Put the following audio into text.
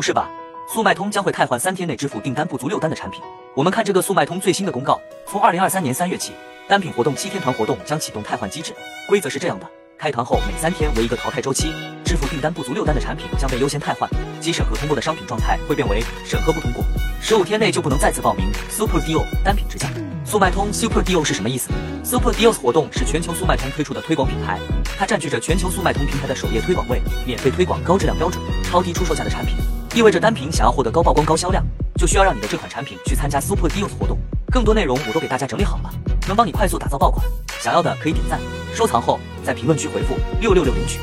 不是吧？速卖通将会汰换三天内支付订单不足六单的产品。我们看这个速卖通最新的公告，从二零二三年三月起，单品活动七天团活动将启动汰换机制。规则是这样的：开团后每三天为一个淘汰周期，支付订单不足六单的产品将被优先汰换，即审核通过的商品状态会变为审核不通过，十五天内就不能再次报名 Super Deal 单品直降。速卖通 Super Deal 是什么意思？Super Deals 活动是全球速卖通推出的推广品牌，它占据着全球速卖通平台的首页推广位，免费推广高质量标准、超低出售价的产品。意味着单品想要获得高曝光、高销量，就需要让你的这款产品去参加 Super Deals 活动。更多内容我都给大家整理好了，能帮你快速打造爆款。想要的可以点赞、收藏后，在评论区回复六六六领取。